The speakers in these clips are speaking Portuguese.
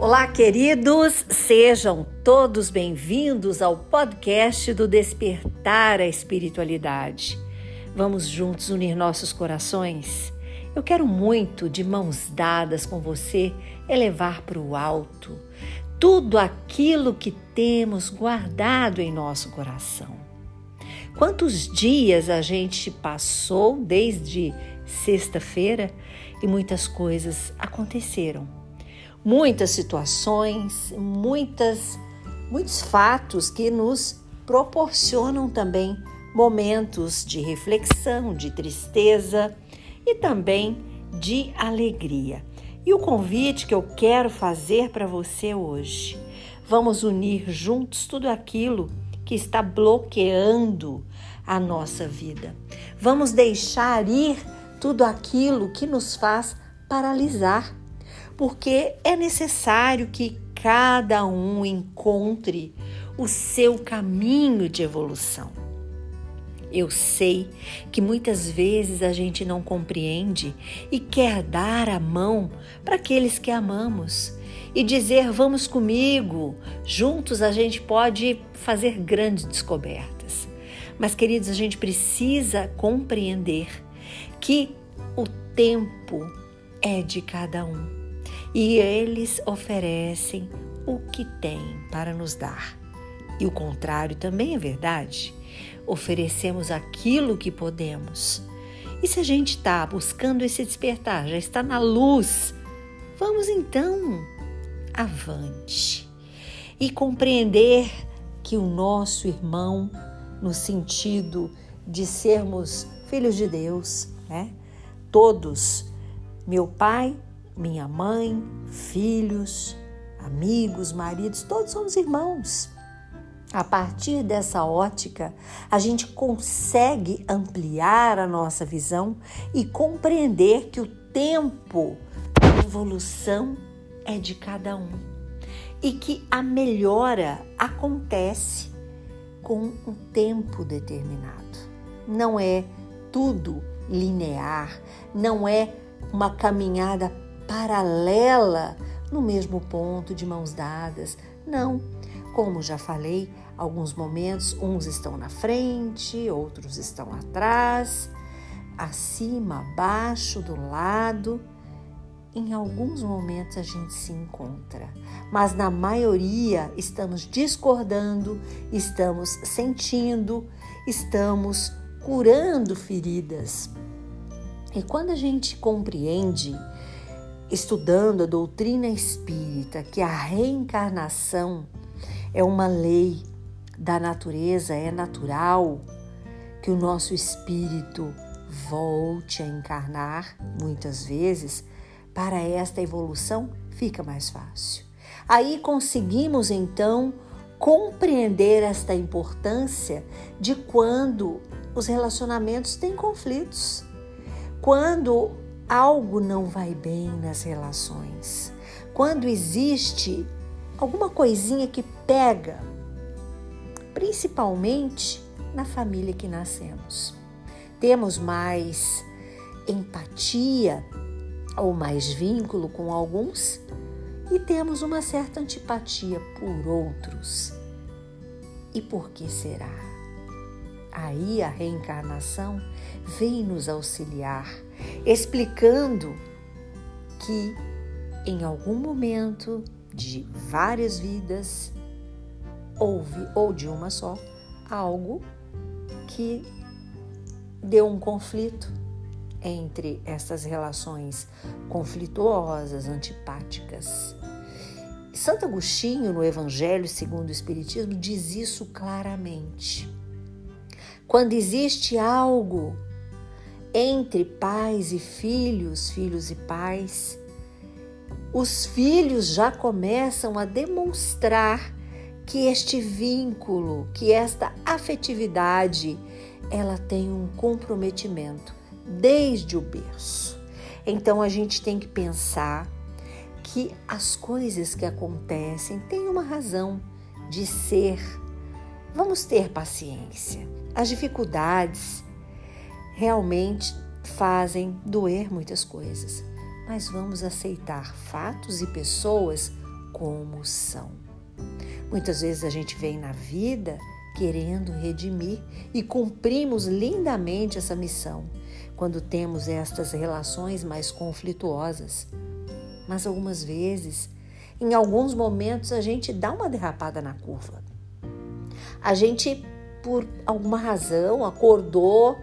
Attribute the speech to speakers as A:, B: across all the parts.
A: Olá, queridos, sejam todos bem-vindos ao podcast do Despertar a Espiritualidade. Vamos juntos unir nossos corações? Eu quero muito, de mãos dadas com você, elevar para o alto tudo aquilo que temos guardado em nosso coração. Quantos dias a gente passou desde sexta-feira e muitas coisas aconteceram muitas situações, muitas, muitos fatos que nos proporcionam também momentos de reflexão, de tristeza e também de alegria. E o convite que eu quero fazer para você hoje, vamos unir juntos tudo aquilo que está bloqueando a nossa vida. Vamos deixar ir tudo aquilo que nos faz paralisar porque é necessário que cada um encontre o seu caminho de evolução. Eu sei que muitas vezes a gente não compreende e quer dar a mão para aqueles que amamos e dizer: vamos comigo, juntos a gente pode fazer grandes descobertas. Mas, queridos, a gente precisa compreender que o tempo é de cada um e eles oferecem o que têm para nos dar. E o contrário também é verdade. Oferecemos aquilo que podemos. E se a gente está buscando esse despertar, já está na luz, vamos então avante e compreender que o nosso irmão, no sentido de sermos filhos de Deus, né? Todos, meu pai minha mãe, filhos, amigos, maridos, todos somos irmãos. A partir dessa ótica, a gente consegue ampliar a nossa visão e compreender que o tempo da evolução é de cada um e que a melhora acontece com um tempo determinado. Não é tudo linear, não é uma caminhada paralela no mesmo ponto, de mãos dadas. Não. Como já falei, alguns momentos uns estão na frente, outros estão atrás, acima, abaixo, do lado. Em alguns momentos a gente se encontra, mas na maioria estamos discordando, estamos sentindo, estamos curando feridas. E quando a gente compreende estudando a doutrina espírita que a reencarnação é uma lei da natureza, é natural que o nosso espírito volte a encarnar muitas vezes, para esta evolução fica mais fácil. Aí conseguimos então compreender esta importância de quando os relacionamentos têm conflitos. Quando algo não vai bem nas relações, quando existe alguma coisinha que pega, principalmente na família que nascemos. Temos mais empatia ou mais vínculo com alguns e temos uma certa antipatia por outros. E por que será? Aí a reencarnação vem nos auxiliar explicando que em algum momento de várias vidas houve, ou de uma só, algo que deu um conflito entre essas relações conflituosas, antipáticas. Santo Agostinho, no Evangelho segundo o Espiritismo, diz isso claramente. Quando existe algo entre pais e filhos, filhos e pais, os filhos já começam a demonstrar que este vínculo, que esta afetividade, ela tem um comprometimento desde o berço. Então a gente tem que pensar que as coisas que acontecem têm uma razão de ser. Vamos ter paciência. As dificuldades realmente fazem doer muitas coisas, mas vamos aceitar fatos e pessoas como são. Muitas vezes a gente vem na vida querendo redimir e cumprimos lindamente essa missão quando temos estas relações mais conflituosas. Mas algumas vezes, em alguns momentos, a gente dá uma derrapada na curva. A gente, por alguma razão, acordou,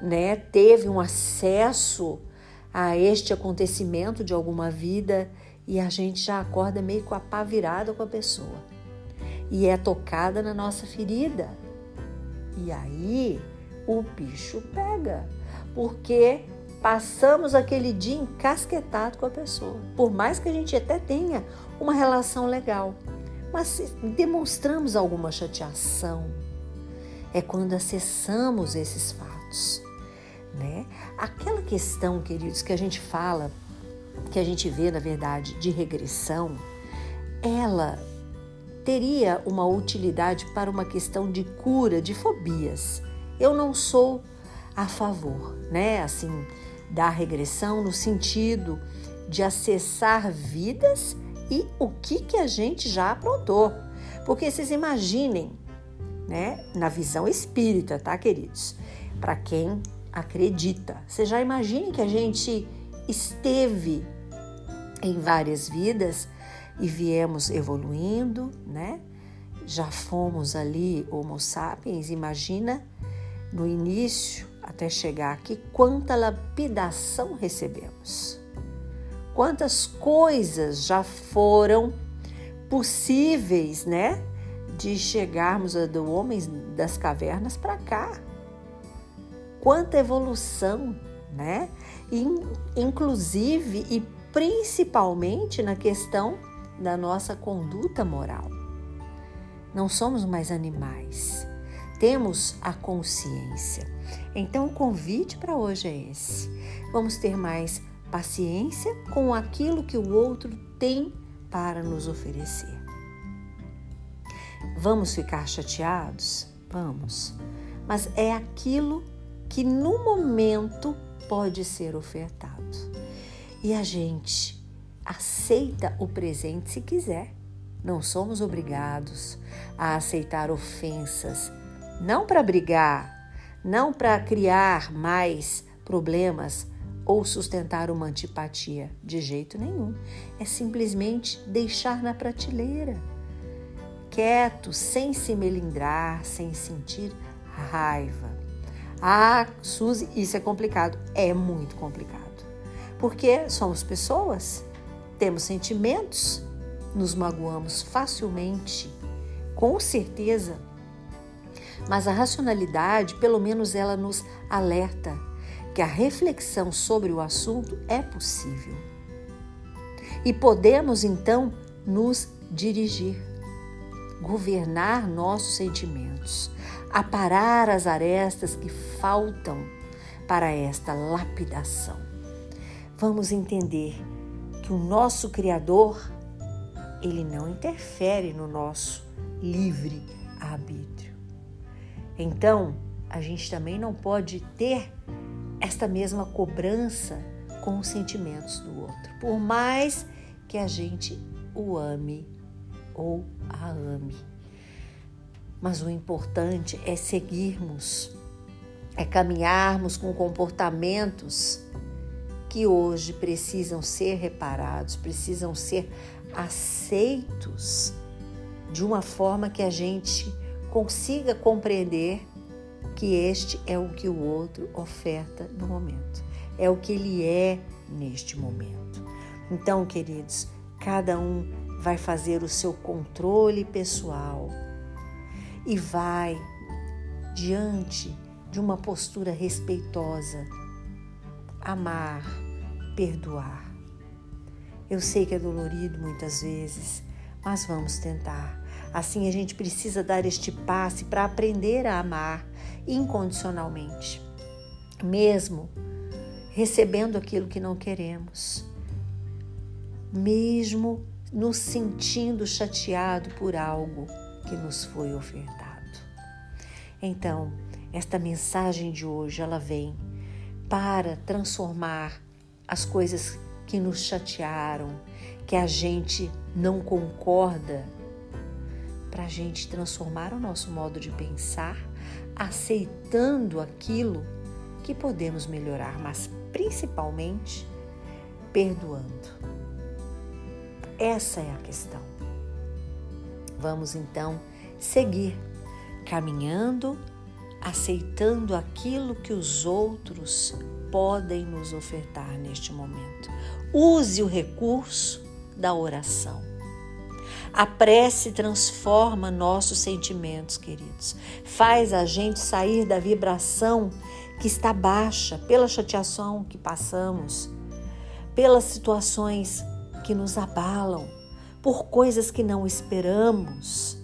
A: né, teve um acesso a este acontecimento de alguma vida e a gente já acorda meio com a pá virada com a pessoa. E é tocada na nossa ferida. E aí o bicho pega, porque passamos aquele dia encasquetado com a pessoa. Por mais que a gente até tenha uma relação legal, mas demonstramos alguma chateação. É quando acessamos esses fatos, né? Aquela questão, queridos, que a gente fala que a gente vê, na verdade, de regressão, ela teria uma utilidade para uma questão de cura de fobias. Eu não sou a favor, né? Assim, da regressão no sentido de acessar vidas e o que que a gente já aprontou. Porque vocês imaginem, né, na visão espírita, tá, queridos? Para quem acredita. Vocês já imaginem que a gente esteve em várias vidas e viemos evoluindo, né? Já fomos ali Homo sapiens, imagina no início até chegar aqui quanta lapidação recebemos. Quantas coisas já foram possíveis, né? De chegarmos do homens das cavernas para cá. Quanta evolução, né? Inclusive e principalmente na questão da nossa conduta moral. Não somos mais animais, temos a consciência. Então, o convite para hoje é esse. Vamos ter mais paciência com aquilo que o outro tem para nos oferecer. Vamos ficar chateados? Vamos. Mas é aquilo que no momento pode ser ofertado. E a gente aceita o presente se quiser. Não somos obrigados a aceitar ofensas, não para brigar, não para criar mais problemas ou sustentar uma antipatia, de jeito nenhum. É simplesmente deixar na prateleira, quieto, sem se melindrar, sem sentir raiva. Ah, Suzy, isso é complicado. É muito complicado porque somos pessoas, temos sentimentos, nos magoamos facilmente, com certeza. Mas a racionalidade, pelo menos ela nos alerta que a reflexão sobre o assunto é possível. E podemos então nos dirigir, governar nossos sentimentos, aparar as arestas que faltam para esta lapidação vamos entender que o nosso Criador, ele não interfere no nosso livre arbítrio. Então, a gente também não pode ter esta mesma cobrança com os sentimentos do outro, por mais que a gente o ame ou a ame. Mas o importante é seguirmos, é caminharmos com comportamentos que hoje precisam ser reparados, precisam ser aceitos de uma forma que a gente consiga compreender que este é o que o outro oferta no momento, é o que ele é neste momento. Então, queridos, cada um vai fazer o seu controle pessoal e vai diante de uma postura respeitosa amar, perdoar. Eu sei que é dolorido muitas vezes, mas vamos tentar. Assim a gente precisa dar este passe para aprender a amar incondicionalmente, mesmo recebendo aquilo que não queremos, mesmo nos sentindo chateado por algo que nos foi ofertado. Então, esta mensagem de hoje ela vem para transformar as coisas que nos chatearam, que a gente não concorda, para a gente transformar o nosso modo de pensar, aceitando aquilo que podemos melhorar, mas principalmente perdoando. Essa é a questão. Vamos então seguir caminhando, aceitando aquilo que os outros podem nos ofertar neste momento. Use o recurso da oração. A prece transforma nossos sentimentos, queridos. Faz a gente sair da vibração que está baixa pela chateação que passamos, pelas situações que nos abalam, por coisas que não esperamos.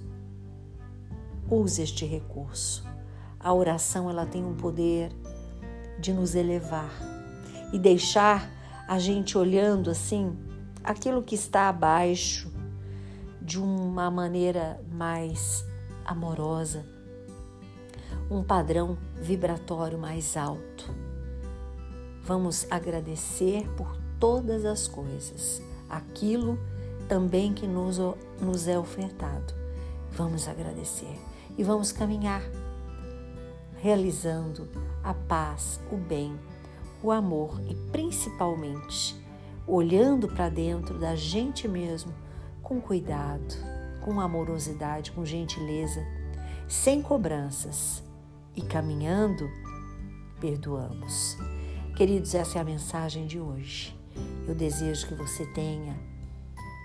A: Use este recurso. A oração ela tem um poder de nos elevar e deixar a gente olhando assim aquilo que está abaixo de uma maneira mais amorosa, um padrão vibratório mais alto. Vamos agradecer por todas as coisas, aquilo também que nos, nos é ofertado. Vamos agradecer e vamos caminhar, realizando a paz, o bem, o amor e principalmente olhando para dentro da gente mesmo com cuidado, com amorosidade, com gentileza, sem cobranças e caminhando, perdoamos. Queridos, essa é a mensagem de hoje. Eu desejo que você tenha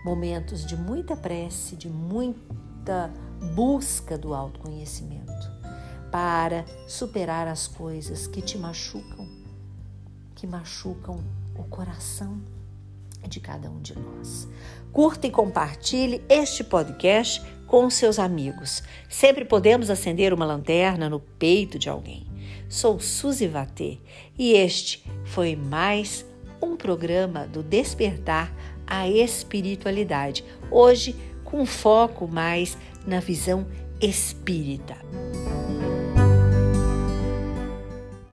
A: momentos de muita prece, de muita busca do autoconhecimento para superar as coisas que te machucam, que machucam o coração de cada um de nós. Curta e compartilhe este podcast com seus amigos. Sempre podemos acender uma lanterna no peito de alguém. Sou Suzy Vatê e este foi mais um programa do Despertar a Espiritualidade. Hoje com foco mais na visão espírita.